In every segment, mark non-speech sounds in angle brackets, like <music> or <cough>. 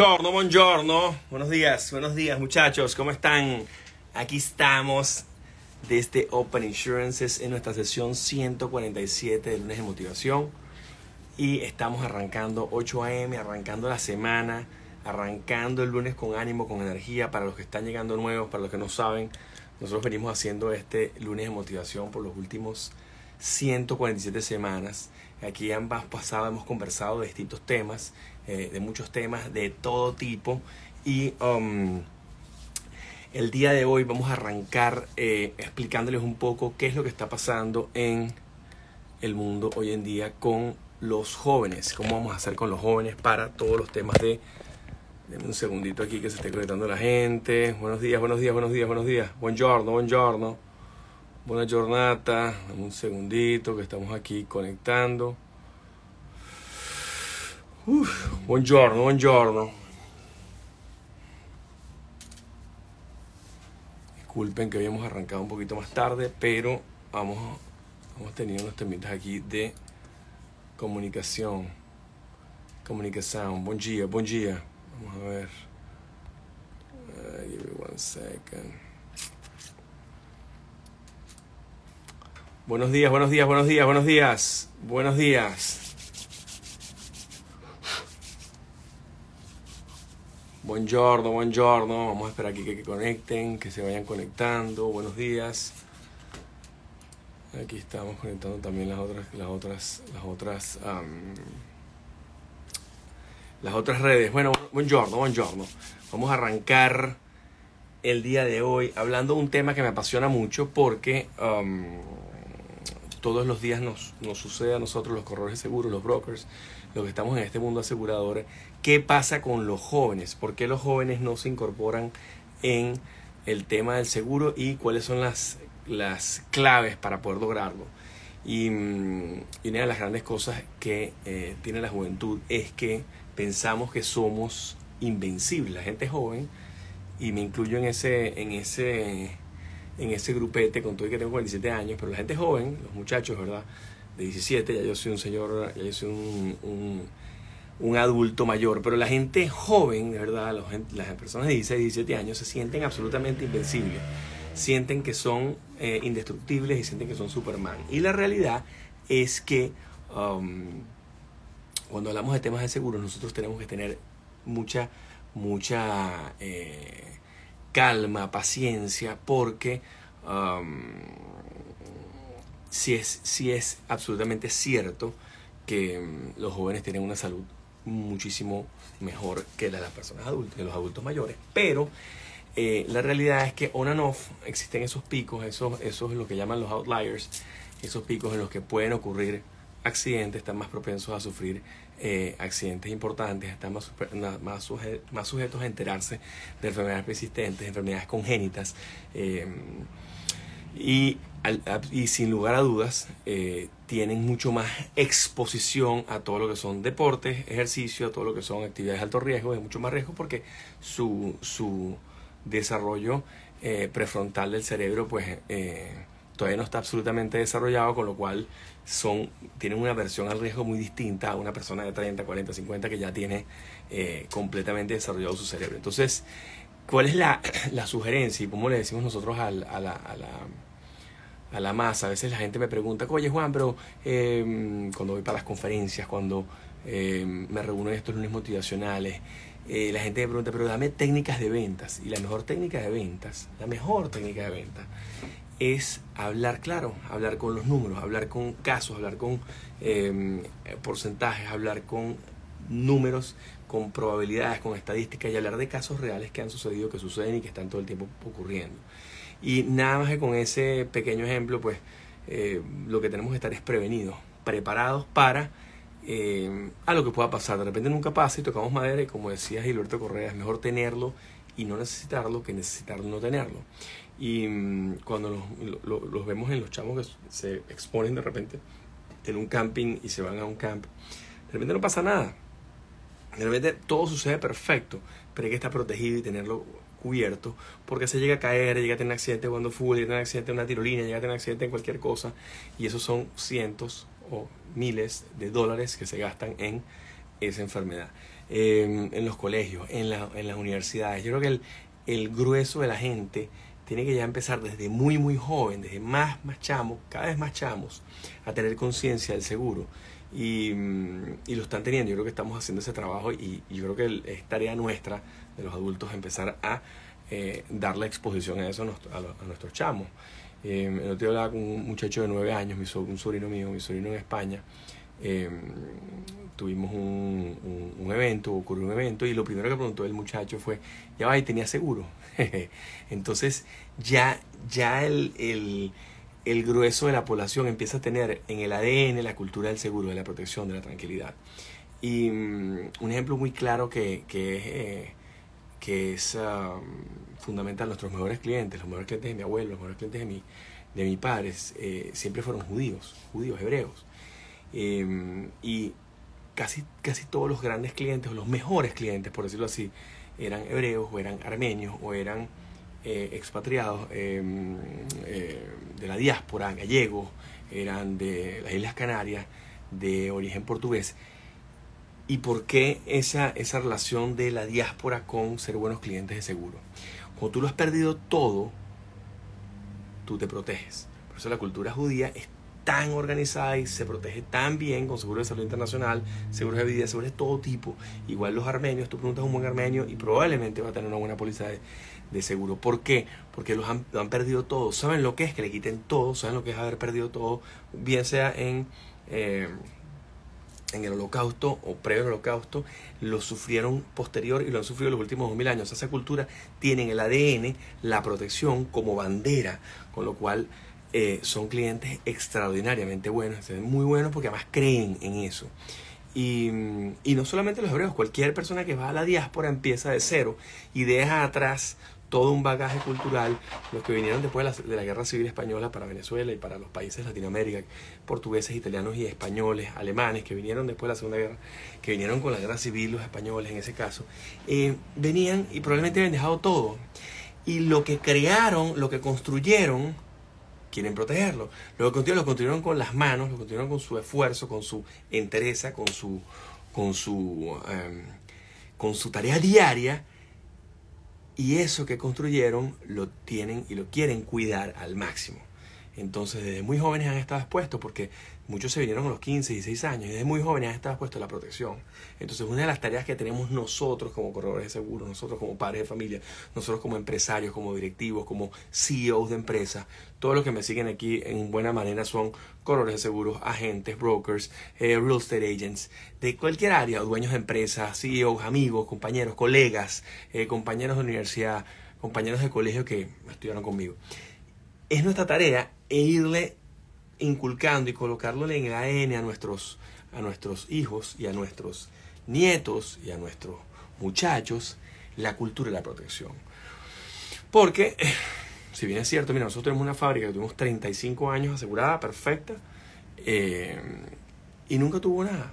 Buongiorno, buongiorno. Buenos días, buenos días muchachos, ¿cómo están? Aquí estamos desde Open Insurances en nuestra sesión 147 de lunes de motivación y estamos arrancando 8 a.m., arrancando la semana, arrancando el lunes con ánimo, con energía para los que están llegando nuevos, para los que no saben. Nosotros venimos haciendo este lunes de motivación por los últimos 147 semanas. Aquí ambas pasadas hemos conversado de distintos temas, eh, de muchos temas de todo tipo. Y um, el día de hoy vamos a arrancar eh, explicándoles un poco qué es lo que está pasando en el mundo hoy en día con los jóvenes. Cómo vamos a hacer con los jóvenes para todos los temas de... Denme un segundito aquí que se esté conectando la gente. Buenos días, buenos días, buenos días, buenos días. Buongiorno, buongiorno. Buena jornada. Dame un segundito que estamos aquí conectando. Uf, buongiorno, buongiorno. Disculpen que habíamos arrancado un poquito más tarde, pero vamos, hemos tenido unos temitas aquí de comunicación. Comunicación. Buen día, buen día. Vamos a ver. Uh, give me one second. Buenos días, buenos días, buenos días, buenos días. Buenos días. Buongiorno, buongiorno. Vamos a esperar aquí que, conecten, que se vayan conectando. Buenos días. Aquí estamos conectando también las otras, las otras, las otras, um, las otras redes. Bueno, buongiorno, buongiorno. Vamos a arrancar el día de hoy hablando de un tema que me apasiona mucho porque um, todos los días nos, nos sucede a nosotros, los corredores seguros, los brokers, los que estamos en este mundo asegurador, qué pasa con los jóvenes, por qué los jóvenes no se incorporan en el tema del seguro y cuáles son las, las claves para poder lograrlo. Y, mm, y una de las grandes cosas que eh, tiene la juventud es que pensamos que somos invencibles. La gente joven, y me incluyo en ese, en ese, en ese grupete con todo el que tengo 47 años, pero la gente joven, los muchachos, ¿verdad? De 17, ya yo soy un señor, ya yo soy un, un, adulto mayor, pero la gente joven, de verdad, las personas de 16, 17 años se sienten absolutamente invencibles, sienten que son eh, indestructibles y sienten que son Superman. Y la realidad es que um, cuando hablamos de temas de seguros, nosotros tenemos que tener mucha, mucha eh, calma, paciencia, porque um, si, es, si es absolutamente cierto que um, los jóvenes tienen una salud muchísimo mejor que la de las personas adultas, que los adultos mayores, pero eh, la realidad es que on and off existen esos picos, esos, esos lo que llaman los outliers, esos picos en los que pueden ocurrir accidentes, están más propensos a sufrir eh, accidentes importantes, están más, más, suje más, sujetos a enterarse de enfermedades persistentes, enfermedades congénitas. Eh, y, y, sin lugar a dudas, eh, tienen mucho más exposición a todo lo que son deportes, ejercicio, a todo lo que son actividades de alto riesgo, de mucho más riesgo porque su, su desarrollo eh, prefrontal del cerebro pues eh, todavía no está absolutamente desarrollado, con lo cual son, tienen una versión al riesgo muy distinta a una persona de 30, 40, 50 que ya tiene eh, completamente desarrollado su cerebro. Entonces, ¿cuál es la, <clears throat> la sugerencia y cómo le decimos nosotros a, la, a, la, a, la, masa? A veces la gente me pregunta, oye Juan, pero eh, cuando voy para las conferencias, cuando eh, me reúno en estos lunes motivacionales, eh, la gente me pregunta, pero dame técnicas de ventas. Y la mejor técnica de ventas, la mejor técnica de ventas es hablar claro, hablar con los números, hablar con casos, hablar con eh, porcentajes, hablar con números, con probabilidades, con estadísticas y hablar de casos reales que han sucedido, que suceden y que están todo el tiempo ocurriendo. Y nada más que con ese pequeño ejemplo, pues eh, lo que tenemos que estar es prevenidos, preparados para eh, a lo que pueda pasar. De repente nunca pasa y tocamos madera y como decía Gilberto Correa, es mejor tenerlo y no necesitarlo que necesitarlo no tenerlo. Y mmm, cuando los, los, vemos en los chamos que se exponen de repente en un camping y se van a un camp, de repente no pasa nada. De repente todo sucede perfecto, pero hay que estar protegido y tenerlo cubierto, porque se llega a caer, llega a tener un accidente cuando fútbol, llega a tener un accidente en una tirolina, llega a tener un accidente en cualquier cosa, y esos son cientos o miles de dólares que se gastan en esa enfermedad. em, en los colegios, en, la, en, las universidades. Yo creo que el, el, grueso de la gente tiene que ya empezar desde muy, muy joven, desde más, más chamos, cada vez más chamos, a tener conciencia del seguro. Y, y, lo están teniendo. Yo creo que estamos haciendo ese trabajo y, yo creo que es tarea nuestra de los adultos empezar a eh, darle exposición a eso a, nuestros chamos. Eh, el otro día hablaba con un muchacho de nueve años, mi un sobrino mío, mi sobrino en España. Eh, tuvimos un, un, evento, ocurrió un evento, y lo primero que preguntó el muchacho fue, ya va, y tenía seguro. <laughs> Entonces, ya, ya el, el, el, grueso de la población empieza a tener en el ADN la cultura del seguro, de la protección, de la tranquilidad. Y mm, un ejemplo muy claro que, que es, eh, que es um, fundamental, nuestros mejores clientes, los mejores clientes de mi abuelo, los mejores clientes de mi, de mi padre, eh, siempre fueron judíos, judíos, hebreos. Em, y casi, casi todos los grandes clientes, o los mejores clientes, por decirlo así, eran hebreos o eran armenios o eran eh, expatriados em, eh, de la diáspora, gallegos, eran de las Islas Canarias, de origen portugués. ¿Y por qué esa, esa relación de la diáspora con ser buenos clientes de seguro? Cuando tú lo has perdido todo, tú te proteges. Por eso la cultura judía es tan organizada y se protege tan bien con seguros de salud internacional, seguros de vida, seguros de todo tipo. Igual los armenios, tú preguntas a un buen armenio y probablemente va a tener una buena póliza de, seguro. ¿Por qué? Porque los han, han, perdido todo. Saben lo que es que le quiten todo, saben lo que es haber perdido todo, bien sea en... Eh, en el holocausto o previo al holocausto, lo sufrieron posterior y lo han sufrido los últimos 2000 años. Esa cultura tiene el ADN la protección como bandera, con lo cual eh, son clientes extraordinariamente buenos, muy buenos porque además creen en eso. Y, y, no solamente los hebreos, cualquier persona que va a la diáspora empieza de cero y deja atrás todo un bagaje cultural, los que vinieron después de la, Guerra Civil Española para Venezuela y para los países de Latinoamérica, portugueses, italianos y españoles, alemanes, que vinieron después de la Segunda Guerra, que vinieron con la Guerra Civil, los españoles en ese caso, eh, venían y probablemente habían dejado todo. Y lo que crearon, lo que construyeron, quieren protegerlo. Lo que lo construyeron con las manos, lo construyeron con su esfuerzo, con su entereza, con su, con su, em, con su tarea diaria. Y eso que construyeron lo tienen y lo quieren cuidar al máximo. Entonces, desde muy jóvenes han estado expuestos porque muchos se vinieron a los 15, 16 años y desde muy jóvenes han estado expuestos a la protección. Entonces, una de las tareas que tenemos nosotros como corredores de seguros, nosotros como padres de familia, nosotros como empresarios, como directivos, como CEOs de empresas, todos los que me siguen aquí en buena manera son corredores de seguros, agentes, brokers, eh, real estate agents, de cualquier área, dueños de empresas, CEOs, amigos, compañeros, colegas, eh, compañeros de universidad, compañeros de colegio que estudiaron conmigo. Es nuestra tarea e irle inculcando y colocándole en el ADN a nuestros, a nuestros hijos y a nuestros nietos y a nuestros muchachos la cultura de la protección. Porque, <laughs> si bien es cierto, mira, nosotros tenemos una fábrica que tuvimos 35 años asegurada, perfecta, eh, y nunca tuvo nada.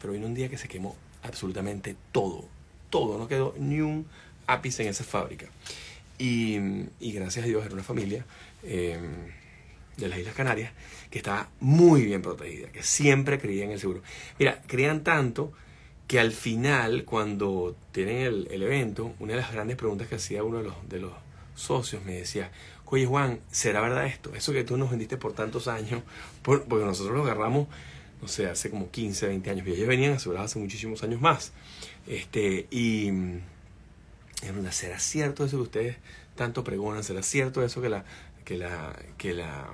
Pero vino un día que se quemó absolutamente todo, todo, no quedó ni un ápice en esa fábrica. Y, gracias a Dios era una familia. Eh, de las Islas Canarias, que estaba muy bien protegida, que siempre creía en el seguro. Mira, creían tanto que al final, cuando tienen el, evento, una de las grandes preguntas que hacía uno de los, de los socios me decía, oye Juan, ¿será verdad esto? Eso que tú nos vendiste por tantos años, porque nosotros lo agarramos, no sé, hace como 15, 20 años, y ellos venían asegurados hace muchísimos años más. Este, y, ¿será cierto eso que ustedes tanto preguntan? ¿Será cierto eso que la, que la, que la,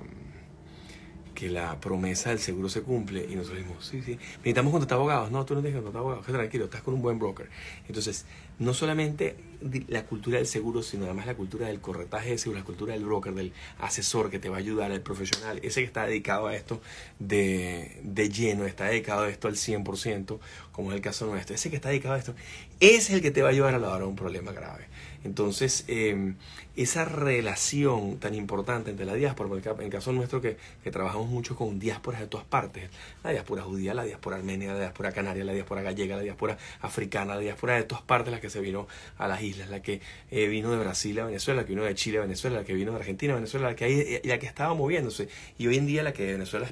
que la promesa del seguro se cumple y nosotros decimos, sí, sí, necesitamos contratar abogados. No, tú no tienes que contratar abogados, tranquilo, estás con un buen broker. Entonces, no solamente la cultura del seguro, sino además la cultura del corretaje de seguro, la cultura del broker, del asesor que te va a ayudar, el profesional, ese que está dedicado a esto de, de lleno, está dedicado a esto al 100%, como es el caso nuestro, ese que está dedicado a esto, es el que te va a ayudar a lograr un problema grave. Entonces, em, esa relación tan importante entre la diáspora, en el caso nuestro que, que, trabajamos mucho con diásporas de todas partes, la diáspora judía, la diáspora armenia, la diáspora canaria, la diáspora gallega, la diáspora africana, la diáspora de todas partes, las que se vino a las islas la que eh, vino de Brasil a Venezuela, la que vino de Chile a Venezuela, la que vino de Argentina a Venezuela, la que, hay, la que estaba moviéndose. Y hoy en día la que Venezuela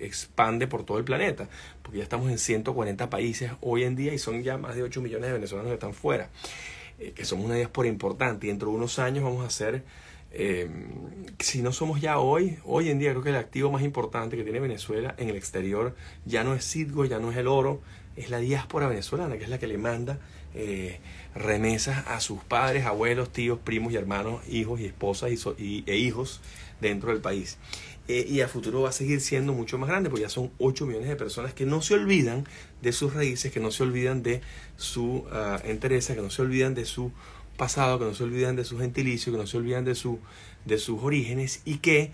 expande por todo el planeta, porque ya estamos en 140 países hoy en día y son ya más de 8 millones de venezolanos que están fuera, eh, que somos una diáspora importante y dentro de unos años vamos a ser... Eh, si no somos ya hoy, hoy en día creo que el activo más importante que tiene Venezuela en el exterior ya no es Citgo, ya no es el oro, es la diáspora venezolana, que es la que le manda eh, remesas a sus padres, abuelos, tíos, primos y hermanos, hijos y esposas y, e hijos dentro del país. Eh, y a futuro va a seguir siendo mucho más grande, porque ya son 8 millones de personas que no se olvidan de sus raíces, que no se olvidan de su uh, interés, que no se olvidan de su pasado, que no se olvidan de su gentilicio, que no se olvidan de, su, de sus orígenes y que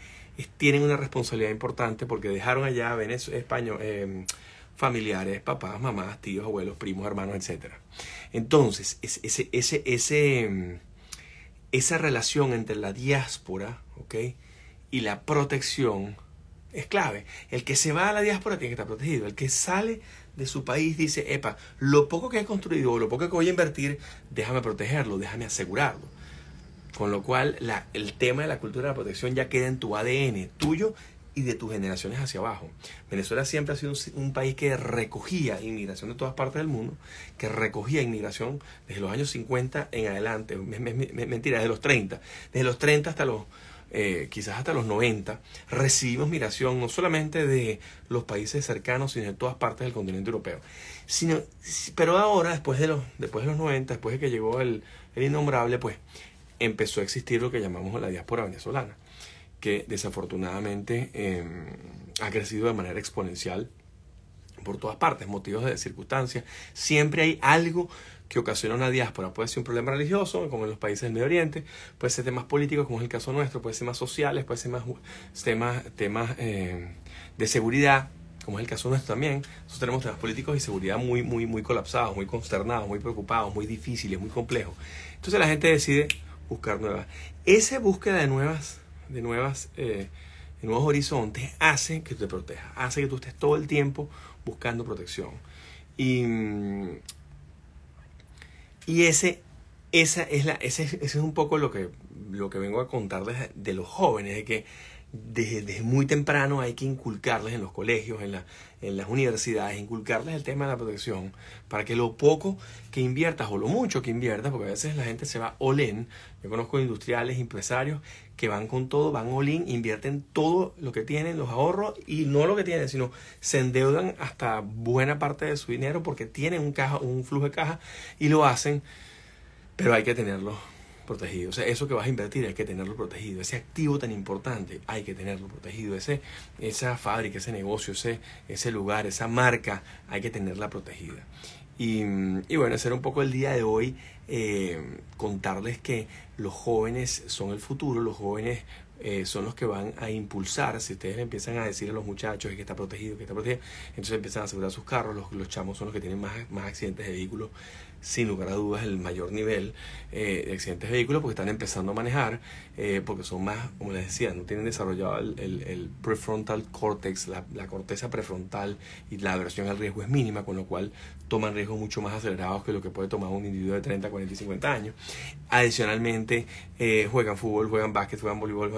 tienen una responsabilidad importante porque dejaron allá Venezuela, España, eh, familiares, papás, mamás, tíos, abuelos, primos, hermanos, etc. Entonces, ese, ese, ese, esa relación entre la diáspora y la protección es clave. El que se va a la diáspora tiene que estar protegido. El que sale de su país dice, epa, lo poco que he construido, lo poco que voy a invertir, déjame protegerlo, déjame asegurarlo. Con lo cual, la, el tema de la cultura de la protección ya queda en tu ADN tuyo y de tus generaciones hacia abajo. Venezuela siempre ha sido un, país que recogía inmigración de todas partes del mundo, que recogía inmigración desde los años 50 en adelante, mentira, desde los 30, desde los 30 hasta los, eh, quizás hasta los 90, recibimos migración no solamente de los países cercanos, sino de todas partes del continente europeo. Sino, pero ahora, después de, los, después de los 90, después de que llegó el, el innombrable, pues empezó a existir lo que llamamos la diáspora venezolana que desafortunadamente em, ha crecido de manera exponencial por todas partes, motivos de circunstancias. Siempre hay algo que ocasiona una diáspora. Puede ser un problema religioso, como en los países del Medio Oriente, puede ser temas políticos, como es el caso nuestro, puede ser más sociales, puede ser más temas, temas em, de seguridad, como es el caso nuestro también. Nosotros tenemos temas políticos y seguridad muy, muy, muy colapsados, muy consternados, muy preocupados, muy difíciles, muy complejos. Entonces la gente decide buscar nuevas. Esa búsqueda de nuevas de, nuevas, eh, nuevos horizontes, hace que te protejas, hace que tú estés todo el tiempo buscando protección. Y, y ese, esa es la, ese, es un poco lo que, lo que vengo a contarles de los jóvenes, de que desde, muy temprano hay que inculcarles en los colegios, en, la, en las universidades, inculcarles el tema de la protección para que lo poco que inviertas o lo mucho que inviertas, porque a veces la gente se va all in, yo conozco industriales, empresarios que van con todo, van all in, invierten todo lo que tienen, los ahorros y no lo que tienen, sino se endeudan hasta buena parte de su dinero porque tienen un, caja, un flujo de caja y lo hacen, pero hay que tenerlo protegido. O sea, eso que vas a invertir hay que tenerlo protegido. Ese activo tan importante hay que tenerlo protegido. Ese, esa fábrica, ese negocio, ese, ese lugar, esa marca, hay que tenerla protegida. Y, y bueno, ese era un poco el día de hoy, eh, contarles que los jóvenes son el futuro, los jóvenes eh, son los que van a impulsar, si ustedes le empiezan a decir a los muchachos que está protegido, que está protegido, entonces empiezan a asegurar sus carros, los, los chamos son los que tienen más, más accidentes de vehículos sin lugar a dudas el mayor nivel eh, de accidentes de vehículos porque están empezando a manejar, eh, porque son más, como les decía, no tienen desarrollado el, el, prefrontal cortex, la, la, corteza prefrontal y la aversión al riesgo es mínima, con lo cual toman riesgos mucho más acelerados que lo que puede tomar un individuo de 30, 40 y 50 años. Adicionalmente, eh, juegan fútbol, juegan básquet, juegan voleibol,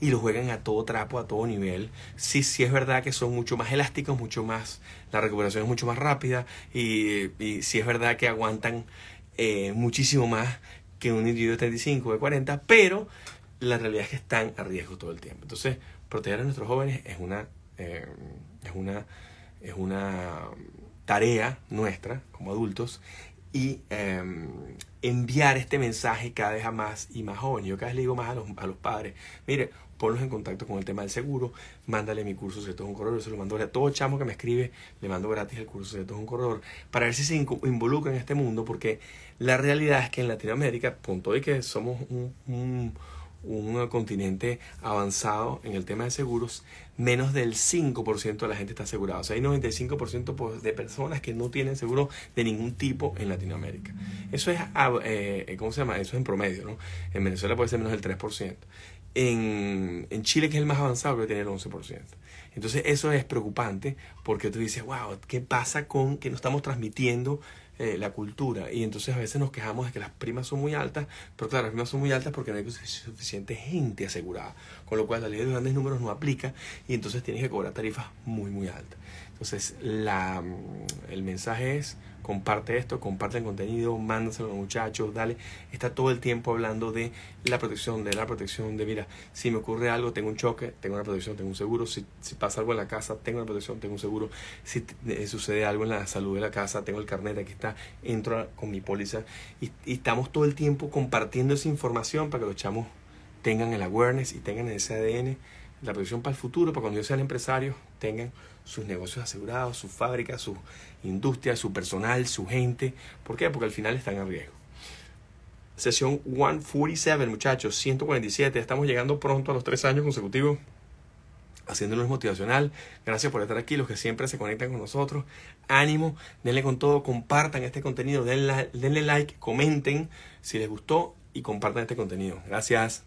y lo juegan a todo trapo, a todo nivel. Sí, sí es verdad que son mucho más elásticos, mucho más la recuperación es mucho más rápida y, y sí es verdad que aguantan eh, muchísimo más que un individuo de 35, de 40, pero la realidad es que están a riesgo todo el tiempo. Entonces, proteger a nuestros jóvenes es una, eh, es una, es una tarea nuestra como adultos y em, enviar este mensaje cada vez a más y más jóvenes. Yo cada vez le digo más a los, a los padres, mire, ponlos en contacto con el tema del seguro, mándale mi curso esto es un corredor, yo se lo mando a todo chamo que me escribe, le mando gratis el curso esto es un corredor, para ver si se involucra en este mundo, porque la realidad es que en Latinoamérica, punto de que somos un continente avanzado en el tema de seguros, menos del 5% de la gente está asegurada. O sea, hay 95% pues, de personas que no tienen seguro de ningún tipo en Latinoamérica. Eso es, ah, eh, ¿cómo se llama? Eso es en promedio, ¿no? En Venezuela puede ser menos del 3% en, en Chile, que es el más avanzado, que tiene el 11%. Entonces eso es preocupante porque tú dices, wow, ¿qué pasa con que no estamos transmitiendo eh, la cultura. Y entonces a veces nos quejamos de que las primas son muy altas, pero claro, las primas son muy altas porque no hay suficiente gente asegurada. Con lo cual la ley de grandes números no aplica y entonces tienes que cobrar tarifas muy, muy altas. Entonces la, el mensaje es comparte esto, comparte el contenido, mándaselo a los muchachos, dale. Está todo el tiempo hablando de la protección, de la protección, de mira, si me ocurre algo, tengo un choque, tengo una protección, tengo un seguro. Si, si pasa algo en la casa, tengo una protección, tengo un seguro. Si eh, sucede algo en la salud de la casa, tengo el carnet, aquí está, entro con mi póliza. Y, y estamos todo el tiempo compartiendo esa información para que los chamos tengan el awareness y tengan ese ADN, la protección para el futuro, para cuando yo sea el empresario, tengan sus negocios asegurados, sus fábricas, su industria, su personal, su gente. ¿Por qué? Porque al final están en riesgo. Sesión 147, muchachos, 147. Estamos llegando pronto a los tres años consecutivos haciéndonos motivacional. Gracias por estar aquí, los que siempre se conectan con nosotros. Ánimo, denle con todo, compartan este contenido, denle, denle like, comenten si les gustó y compartan este contenido. Gracias.